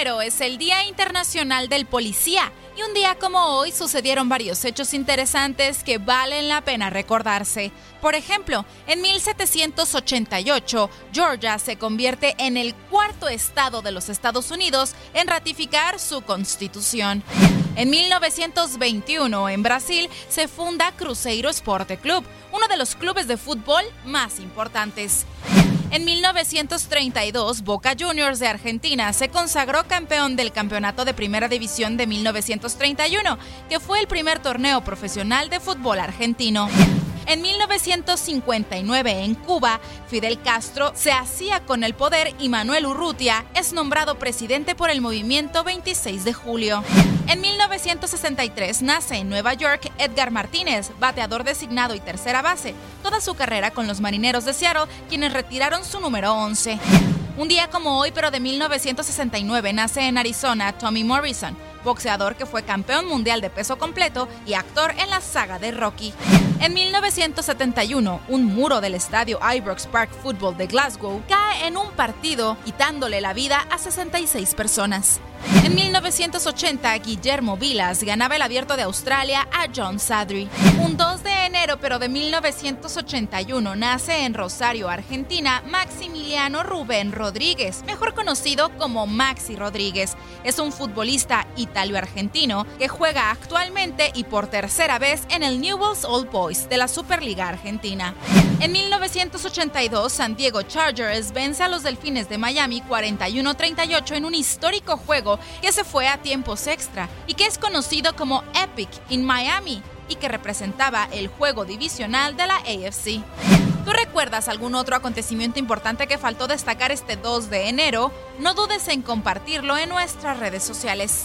2 de enero es el Día Internacional del Policía y un día como hoy sucedieron varios hechos interesantes que valen la pena recordarse. Por ejemplo, en 1788, Georgia se convierte en el cuarto estado de los Estados Unidos en ratificar su constitución. En 1921, en Brasil, se funda Cruzeiro Esporte Club, uno de los clubes de fútbol más importantes. En 1932, Boca Juniors de Argentina se consagró campeón del Campeonato de Primera División de 1931, que fue el primer torneo profesional de fútbol argentino. En 1959, en Cuba, Fidel Castro se hacía con el poder y Manuel Urrutia es nombrado presidente por el movimiento 26 de julio. En 1963 nace en Nueva York Edgar Martínez, bateador designado y tercera base, toda su carrera con los Marineros de Seattle, quienes retiraron su número 11. Un día como hoy, pero de 1969, nace en Arizona Tommy Morrison, boxeador que fue campeón mundial de peso completo y actor en la saga de Rocky. En 1971, un muro del estadio Ibrox Park Football de Glasgow en un partido, quitándole la vida a 66 personas. En 1980, Guillermo Vilas ganaba el abierto de Australia a John Sadri. Un 2 de enero, pero de 1981, nace en Rosario, Argentina, Maximiliano Rubén Rodríguez, mejor conocido como Maxi Rodríguez. Es un futbolista italo-argentino que juega actualmente y por tercera vez en el Newell's Old Boys de la Superliga Argentina. En 1982, San Diego Chargers vence a los Delfines de Miami 41-38 en un histórico juego que se fue a tiempos extra y que es conocido como Epic in Miami y que representaba el juego divisional de la AFC. ¿Tú recuerdas algún otro acontecimiento importante que faltó destacar este 2 de enero? No dudes en compartirlo en nuestras redes sociales.